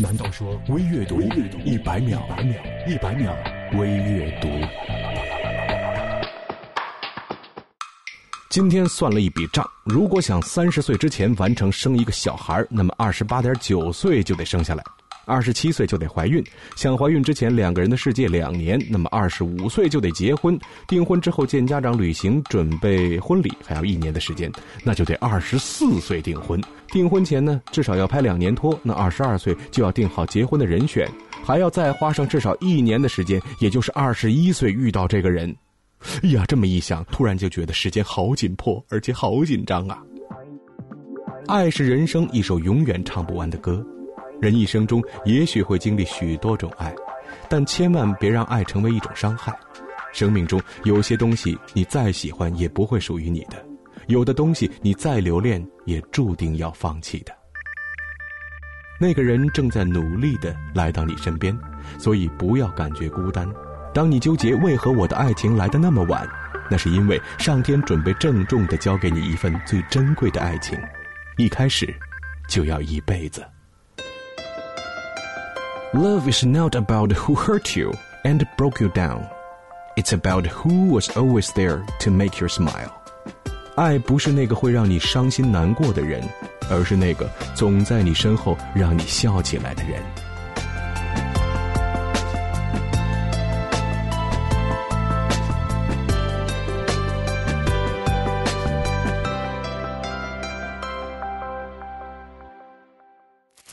难道说微阅读一百秒，一百秒微阅读？今天算了一笔账，如果想三十岁之前完成生一个小孩，那么二十八点九岁就得生下来。二十七岁就得怀孕，想怀孕之前两个人的世界两年，那么二十五岁就得结婚，订婚之后见家长、旅行、准备婚礼还要一年的时间，那就得二十四岁订婚。订婚前呢，至少要拍两年拖，那二十二岁就要定好结婚的人选，还要再花上至少一年的时间，也就是二十一岁遇到这个人。哎呀，这么一想，突然就觉得时间好紧迫，而且好紧张啊！爱是人生一首永远唱不完的歌。人一生中也许会经历许多种爱，但千万别让爱成为一种伤害。生命中有些东西你再喜欢也不会属于你的，有的东西你再留恋也注定要放弃的。那个人正在努力的来到你身边，所以不要感觉孤单。当你纠结为何我的爱情来的那么晚，那是因为上天准备郑重的交给你一份最珍贵的爱情，一开始就要一辈子。Love is not about who hurt you and broke you down. It's about who was always there to make you smile. 爱不是那个会让你伤心难过的人，而是那个总在你身后让你笑起来的人。